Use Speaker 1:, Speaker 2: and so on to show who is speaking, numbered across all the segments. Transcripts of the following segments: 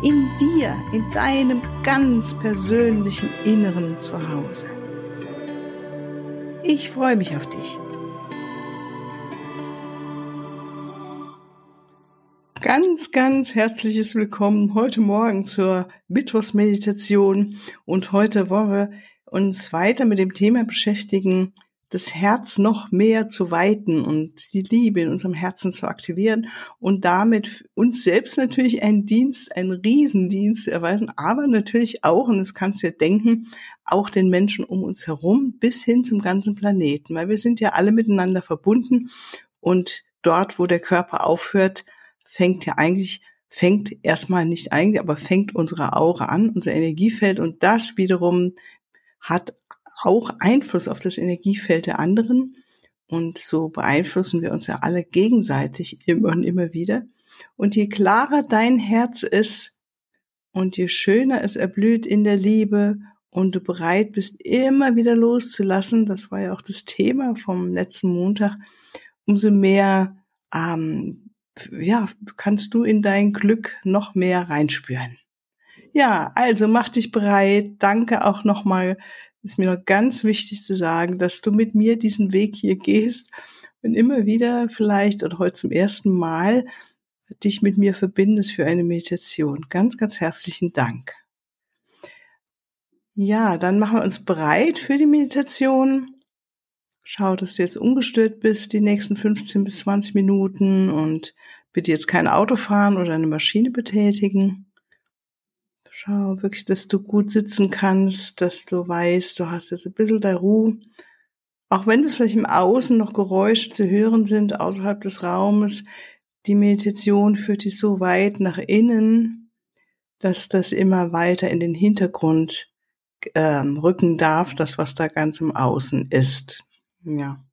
Speaker 1: In dir, in deinem ganz persönlichen Inneren zu Hause. Ich freue mich auf dich. Ganz, ganz herzliches Willkommen heute Morgen zur Mittwochsmeditation und heute wollen wir uns weiter mit dem Thema beschäftigen, das Herz noch mehr zu weiten und die Liebe in unserem Herzen zu aktivieren und damit uns selbst natürlich einen Dienst, einen Riesendienst zu erweisen, aber natürlich auch, und das kannst du dir denken, auch den Menschen um uns herum bis hin zum ganzen Planeten, weil wir sind ja alle miteinander verbunden und dort, wo der Körper aufhört, fängt ja eigentlich fängt erstmal nicht eigentlich, aber fängt unsere Aura an, unser Energiefeld und das wiederum hat auch Einfluss auf das Energiefeld der anderen. Und so beeinflussen wir uns ja alle gegenseitig immer und immer wieder. Und je klarer dein Herz ist und je schöner es erblüht in der Liebe und du bereit bist, immer wieder loszulassen, das war ja auch das Thema vom letzten Montag, umso mehr ähm, ja, kannst du in dein Glück noch mehr reinspüren. Ja, also mach dich bereit. Danke auch nochmal ist mir noch ganz wichtig zu sagen, dass du mit mir diesen Weg hier gehst und immer wieder vielleicht oder heute zum ersten Mal dich mit mir verbindest für eine Meditation. Ganz, ganz herzlichen Dank. Ja, dann machen wir uns bereit für die Meditation. Schau, dass du jetzt ungestört bist die nächsten 15 bis 20 Minuten und bitte jetzt kein Auto fahren oder eine Maschine betätigen. Schau wirklich, dass du gut sitzen kannst, dass du weißt, du hast jetzt ein bisschen der Ruhe. Auch wenn es vielleicht im Außen noch Geräusche zu hören sind, außerhalb des Raumes, die Meditation führt dich so weit nach innen, dass das immer weiter in den Hintergrund ähm, rücken darf, das, was da ganz im Außen ist. Ja.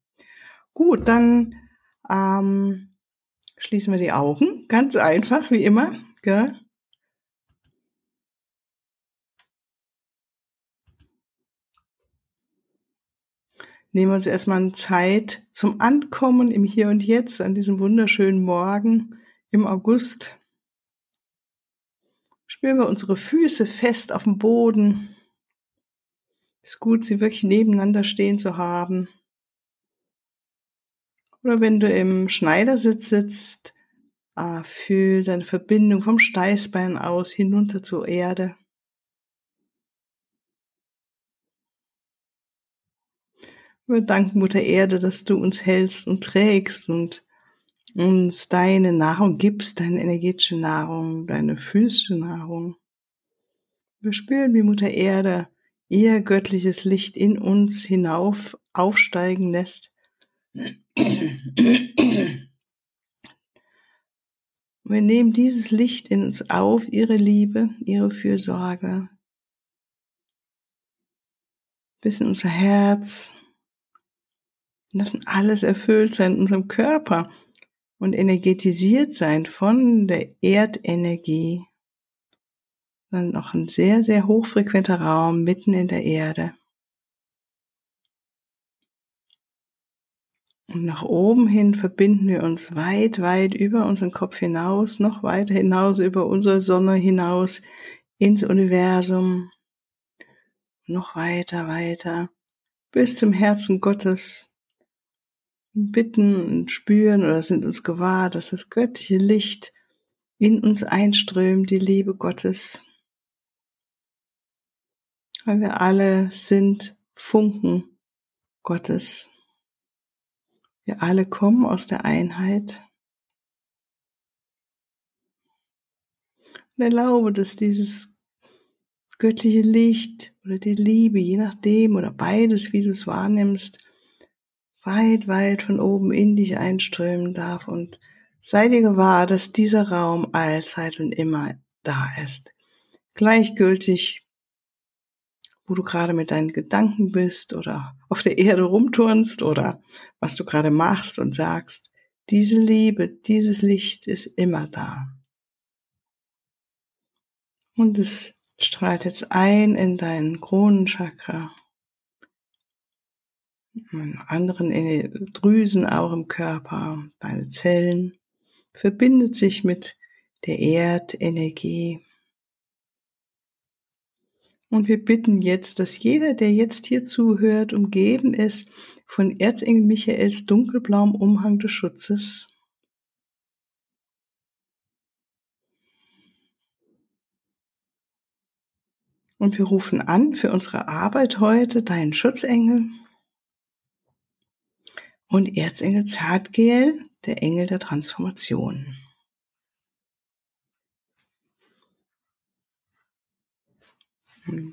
Speaker 1: Gut, dann ähm, schließen wir die Augen. Ganz einfach, wie immer. Gell? Nehmen wir uns erstmal Zeit zum Ankommen im Hier und Jetzt an diesem wunderschönen Morgen im August. Spüren wir unsere Füße fest auf dem Boden. Ist gut, sie wirklich nebeneinander stehen zu haben. Oder wenn du im Schneidersitz sitzt, ah, fühl deine Verbindung vom Steißbein aus hinunter zur Erde. Wir danken Mutter Erde, dass du uns hältst und trägst und uns deine Nahrung gibst, deine energetische Nahrung, deine physische Nahrung. Wir spüren, wie Mutter Erde ihr göttliches Licht in uns hinauf aufsteigen lässt. Wir nehmen dieses Licht in uns auf, ihre Liebe, ihre Fürsorge, bis in unser Herz, lassen alles erfüllt sein in unserem Körper und energetisiert sein von der Erdenergie. Dann noch ein sehr, sehr hochfrequenter Raum mitten in der Erde. Und nach oben hin verbinden wir uns weit, weit über unseren Kopf hinaus, noch weiter hinaus über unsere Sonne hinaus ins Universum. Noch weiter, weiter bis zum Herzen Gottes bitten und spüren oder sind uns gewahr, dass das göttliche Licht in uns einströmt, die Liebe Gottes. Weil wir alle sind Funken Gottes. Wir alle kommen aus der Einheit. Und erlaube, dass dieses göttliche Licht oder die Liebe, je nachdem oder beides, wie du es wahrnimmst, weit, weit von oben in dich einströmen darf und sei dir gewahr, dass dieser Raum allzeit und immer da ist. Gleichgültig, wo du gerade mit deinen Gedanken bist oder auf der Erde rumturnst oder was du gerade machst und sagst, diese Liebe, dieses Licht ist immer da. Und es strahlt jetzt ein in deinen Kronenchakra, anderen Drüsen auch im Körper, deine Zellen, verbindet sich mit der Erdenergie. Und wir bitten jetzt, dass jeder, der jetzt hier zuhört, umgeben ist von Erzengel Michaels dunkelblauem Umhang des Schutzes. Und wir rufen an für unsere Arbeit heute deinen Schutzengel und Erzengel Zartgel, der Engel der Transformation.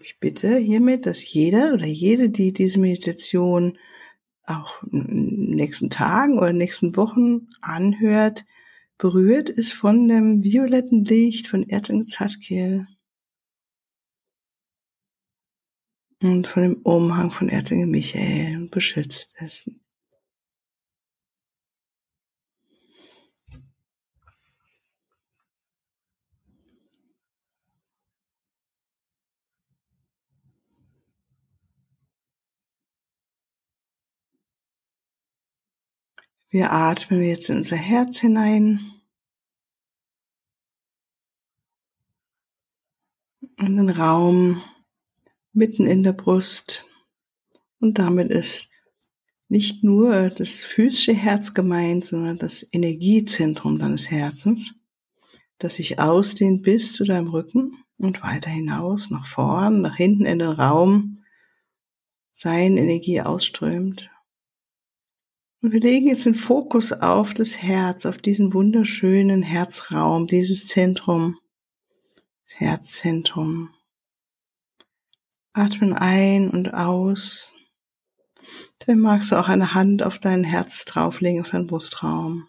Speaker 1: Ich bitte hiermit, dass jeder oder jede, die diese Meditation auch in den nächsten Tagen oder nächsten Wochen anhört, berührt ist von dem violetten Licht von Erzengel Zadkiel und von dem Umhang von Erzengel Michael und beschützt ist. Wir atmen jetzt in unser Herz hinein. In den Raum mitten in der Brust. Und damit ist nicht nur das physische Herz gemeint, sondern das Energiezentrum deines Herzens, das sich ausdehnt bis zu deinem Rücken und weiter hinaus, nach vorn, nach hinten in den Raum, seine Energie ausströmt und wir legen jetzt den Fokus auf das Herz, auf diesen wunderschönen Herzraum, dieses Zentrum, das Herzzentrum. Atmen ein und aus. Dann magst du auch eine Hand auf dein Herz drauflegen, auf deinen Brustraum.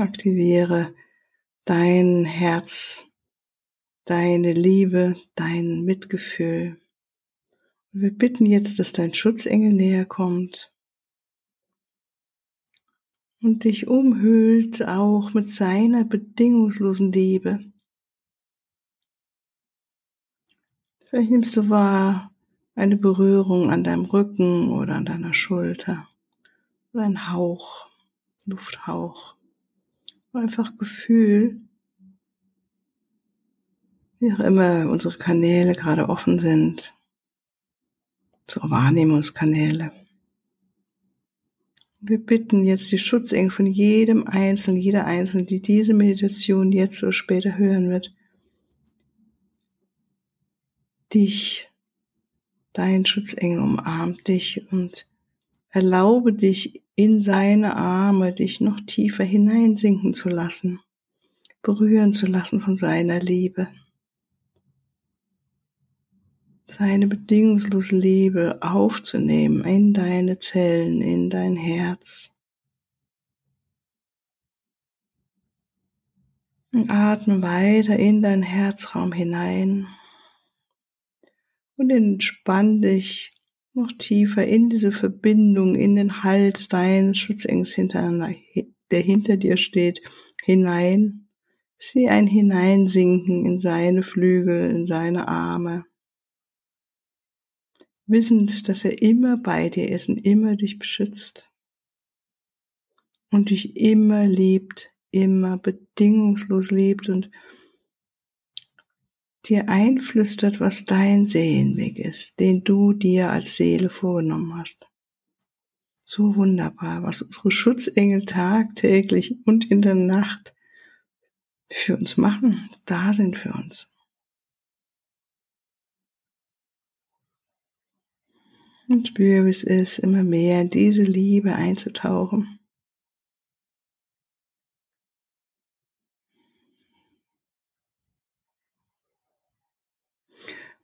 Speaker 1: aktiviere dein Herz, deine Liebe, dein Mitgefühl. Wir bitten jetzt, dass dein Schutzengel näher kommt und dich umhüllt auch mit seiner bedingungslosen Liebe. Vielleicht nimmst du wahr eine Berührung an deinem Rücken oder an deiner Schulter oder ein Hauch, Lufthauch, einfach Gefühl, wie auch immer unsere Kanäle gerade offen sind so Wahrnehmungskanäle. Wir bitten jetzt die Schutzengel von jedem Einzelnen, jeder Einzelnen, die diese Meditation jetzt oder später hören wird, dich, dein Schutzengel umarmt dich und erlaube dich in seine Arme, dich noch tiefer hineinsinken zu lassen, berühren zu lassen von seiner Liebe seine bedingungslose Liebe aufzunehmen in deine Zellen, in dein Herz. Und atme weiter in dein Herzraum hinein und entspann dich noch tiefer in diese Verbindung, in den Hals deines Schutzengels der hinter dir steht, hinein. Es ist wie ein Hineinsinken in seine Flügel, in seine Arme wissend, dass er immer bei dir ist und immer dich beschützt und dich immer liebt, immer bedingungslos liebt und dir einflüstert, was dein Seelenweg ist, den du dir als Seele vorgenommen hast. So wunderbar, was unsere Schutzengel tagtäglich und in der Nacht für uns machen, da sind für uns. Und spüre, wie es ist, immer mehr in diese Liebe einzutauchen.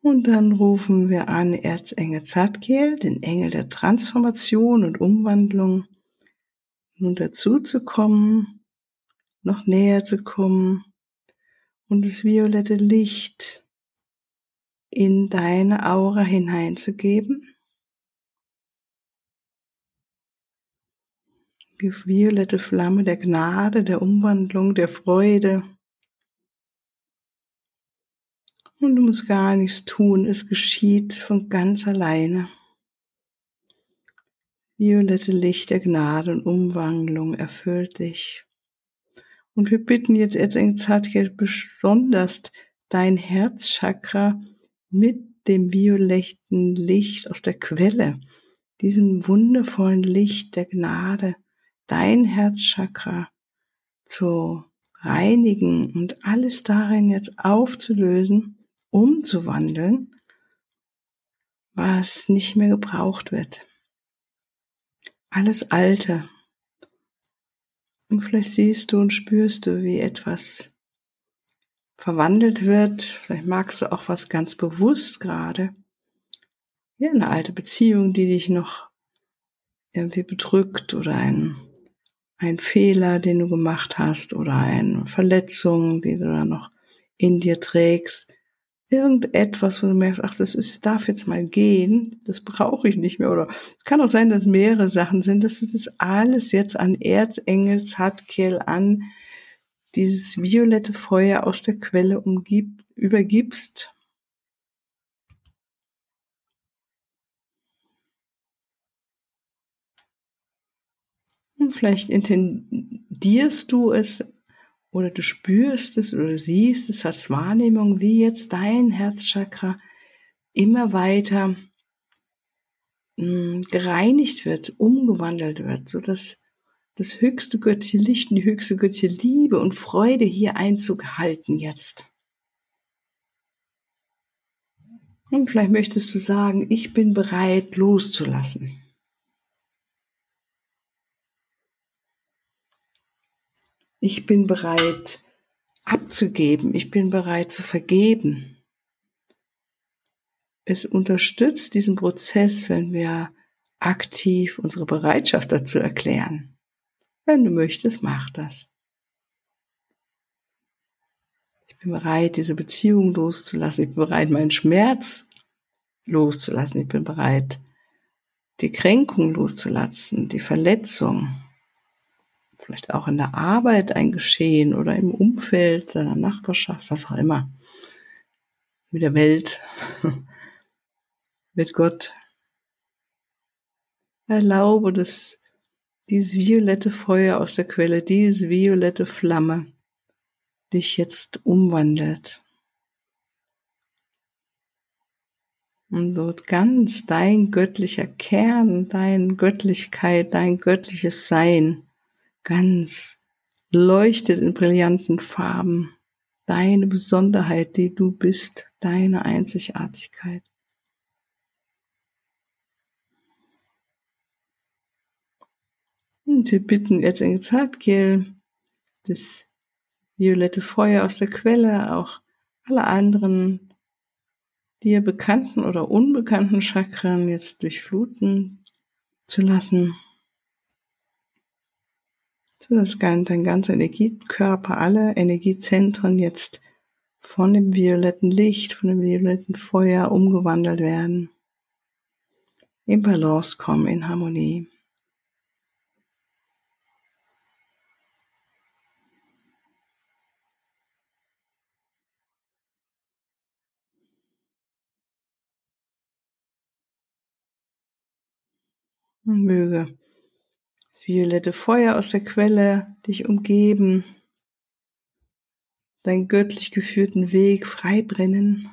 Speaker 1: Und dann rufen wir an Erzengel Zadkiel, den Engel der Transformation und Umwandlung, nun dazu zu kommen, noch näher zu kommen und das violette Licht in deine Aura hineinzugeben. Die violette Flamme der Gnade, der Umwandlung, der Freude. Und du musst gar nichts tun, es geschieht von ganz alleine. Violette Licht der Gnade und Umwandlung erfüllt dich. Und wir bitten jetzt Erzengel besonders dein Herzchakra mit dem violetten Licht aus der Quelle, diesem wundervollen Licht der Gnade, dein Herzchakra zu reinigen und alles darin jetzt aufzulösen, umzuwandeln, was nicht mehr gebraucht wird. Alles Alte. Und vielleicht siehst du und spürst du, wie etwas verwandelt wird. Vielleicht magst du auch was ganz bewusst gerade. Ja, eine alte Beziehung, die dich noch irgendwie bedrückt oder ein, ein Fehler, den du gemacht hast oder eine Verletzung, die du da noch in dir trägst. Irgendetwas, wo du merkst, ach, das ist, darf jetzt mal gehen, das brauche ich nicht mehr. Oder es kann auch sein, dass mehrere Sachen sind, dass du das alles jetzt an Erzengel, Zadkiel, an dieses violette Feuer aus der Quelle umgib, übergibst. Und vielleicht intendierst du es oder du spürst es oder siehst es als Wahrnehmung, wie jetzt dein Herzchakra immer weiter hm, gereinigt wird, umgewandelt wird, so dass das höchste göttliche Licht und die höchste göttliche Liebe und Freude hier Einzug halten jetzt. Und vielleicht möchtest du sagen, ich bin bereit loszulassen. Ich bin bereit abzugeben. Ich bin bereit zu vergeben. Es unterstützt diesen Prozess, wenn wir aktiv unsere Bereitschaft dazu erklären. Wenn du möchtest, mach das. Ich bin bereit, diese Beziehung loszulassen. Ich bin bereit, meinen Schmerz loszulassen. Ich bin bereit, die Kränkung loszulassen, die Verletzung. Vielleicht auch in der Arbeit ein Geschehen oder im Umfeld, deiner Nachbarschaft, was auch immer. Mit der Welt, mit Gott. Erlaube, dass dieses violette Feuer aus der Quelle, diese violette Flamme dich jetzt umwandelt. Und dort ganz dein göttlicher Kern, dein Göttlichkeit, dein göttliches Sein ganz leuchtet in brillanten Farben. Deine Besonderheit, die du bist, deine Einzigartigkeit. Und wir bitten jetzt in Zartgel das violette Feuer aus der Quelle, auch alle anderen dir bekannten oder unbekannten Chakren jetzt durchfluten zu lassen. So dass dein ganzer Energiekörper, alle Energiezentren jetzt von dem violetten Licht, von dem violetten Feuer umgewandelt werden. In Balance kommen, in Harmonie. Möge violette Feuer aus der Quelle dich umgeben, deinen göttlich geführten Weg frei brennen.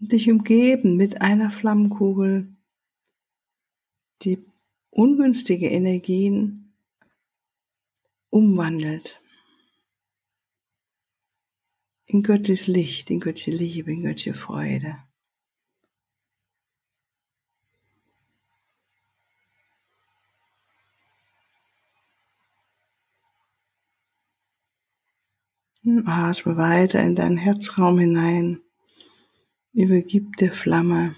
Speaker 1: Und dich umgeben mit einer Flammenkugel, die ungünstige Energien umwandelt in Gottes Licht, in Gottes Liebe, in Gottes Freude. Atme weiter in deinen Herzraum hinein. Übergib der Flamme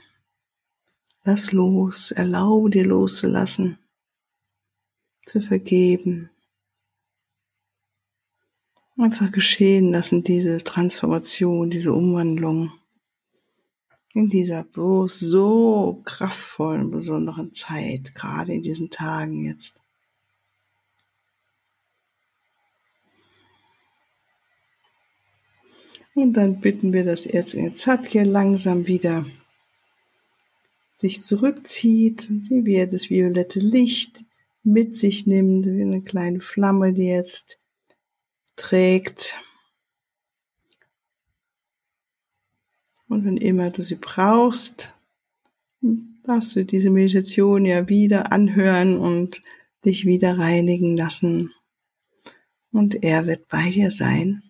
Speaker 1: Lass los, erlaube dir loszulassen, zu vergeben. Einfach geschehen lassen, diese Transformation, diese Umwandlung in dieser bloß so kraftvollen, besonderen Zeit, gerade in diesen Tagen jetzt. Und dann bitten wir das Erzengel Zadkia langsam wieder sich zurückzieht, sie wie er das violette Licht mit sich nimmt, wie eine kleine Flamme, die jetzt trägt. Und wenn immer du sie brauchst, darfst du diese Meditation ja wieder anhören und dich wieder reinigen lassen. Und er wird bei dir sein.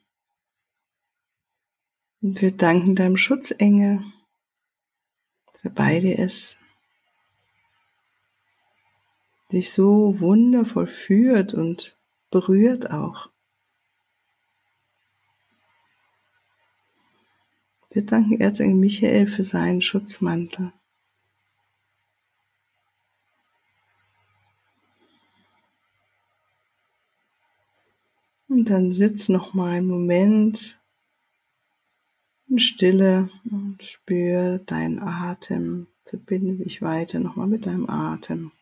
Speaker 1: Und wir danken deinem Schutzengel, der bei dir ist, dich so wundervoll führt und berührt auch. Wir danken Erzengel Michael für seinen Schutzmantel. Und dann sitz noch mal einen Moment in Stille und spür deinen Atem. Verbinde dich weiter noch mal mit deinem Atem.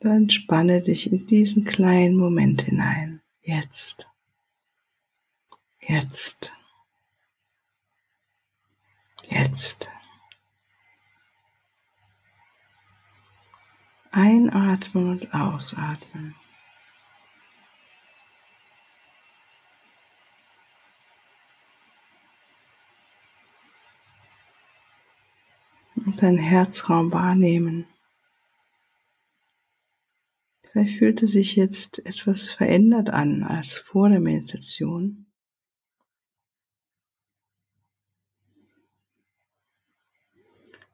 Speaker 1: Dann spanne dich in diesen kleinen Moment hinein. Jetzt. Jetzt. Jetzt. Einatmen und ausatmen. Und deinen Herzraum wahrnehmen. Vielleicht fühlt es sich jetzt etwas verändert an als vor der Meditation.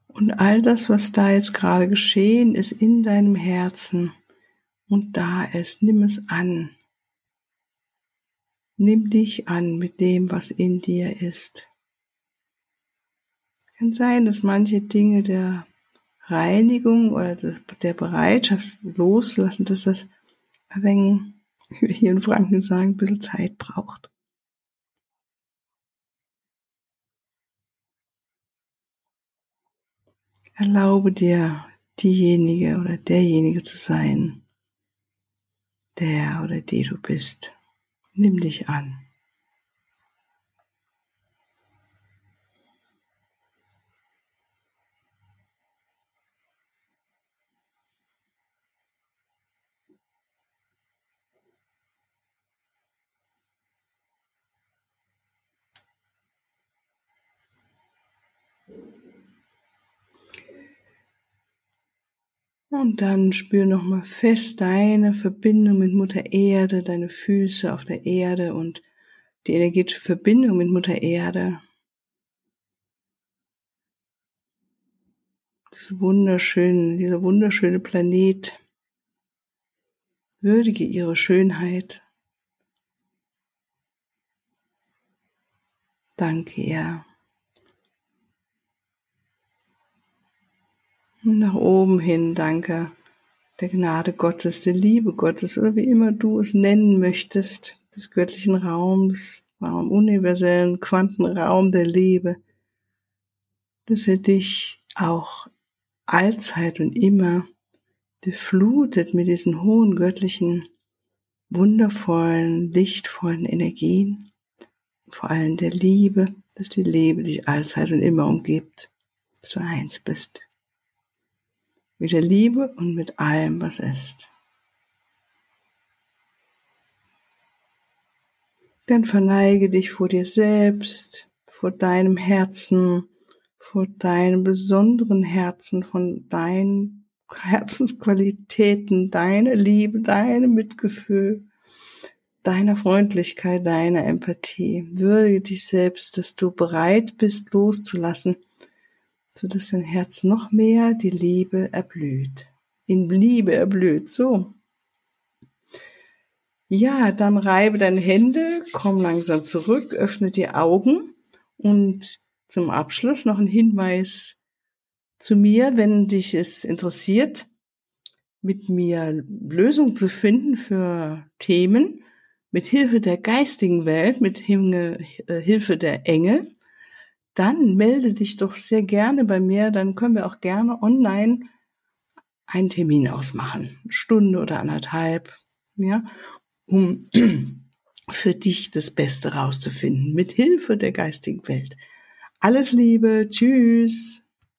Speaker 1: Und all das, was da jetzt gerade geschehen ist in deinem Herzen und da ist, nimm es an. Nimm dich an mit dem, was in dir ist. Kann sein, dass manche Dinge der Reinigung oder der Bereitschaft loslassen, dass das wie wir hier in Franken sagen, ein bisschen Zeit braucht. Erlaube dir, diejenige oder derjenige zu sein, der oder die du bist. Nimm dich an. Und dann spür nochmal fest deine Verbindung mit Mutter Erde, deine Füße auf der Erde und die energetische Verbindung mit Mutter Erde. Diese wunderschöne, dieser wunderschöne Planet. Würdige ihre Schönheit. Danke ihr. Nach oben hin, danke, der Gnade Gottes, der Liebe Gottes oder wie immer du es nennen möchtest, des göttlichen Raums, Raum, universellen Quantenraum der Liebe, dass er dich auch allzeit und immer geflutet mit diesen hohen göttlichen, wundervollen, lichtvollen Energien, vor allem der Liebe, dass die Liebe dich allzeit und immer umgibt, dass du eins bist mit der Liebe und mit allem, was ist. Dann verneige dich vor dir selbst, vor deinem Herzen, vor deinem besonderen Herzen, von deinen Herzensqualitäten, deiner Liebe, deinem Mitgefühl, deiner Freundlichkeit, deiner Empathie. Würdige dich selbst, dass du bereit bist, loszulassen so dass dein Herz noch mehr die Liebe erblüht. In Liebe erblüht, so. Ja, dann reibe deine Hände, komm langsam zurück, öffne die Augen und zum Abschluss noch ein Hinweis zu mir, wenn dich es interessiert, mit mir Lösungen zu finden für Themen mit Hilfe der geistigen Welt, mit äh, Hilfe der Engel, dann melde dich doch sehr gerne bei mir, dann können wir auch gerne online einen Termin ausmachen, eine Stunde oder anderthalb, ja, um für dich das Beste rauszufinden, mit Hilfe der geistigen Welt. Alles Liebe, tschüss.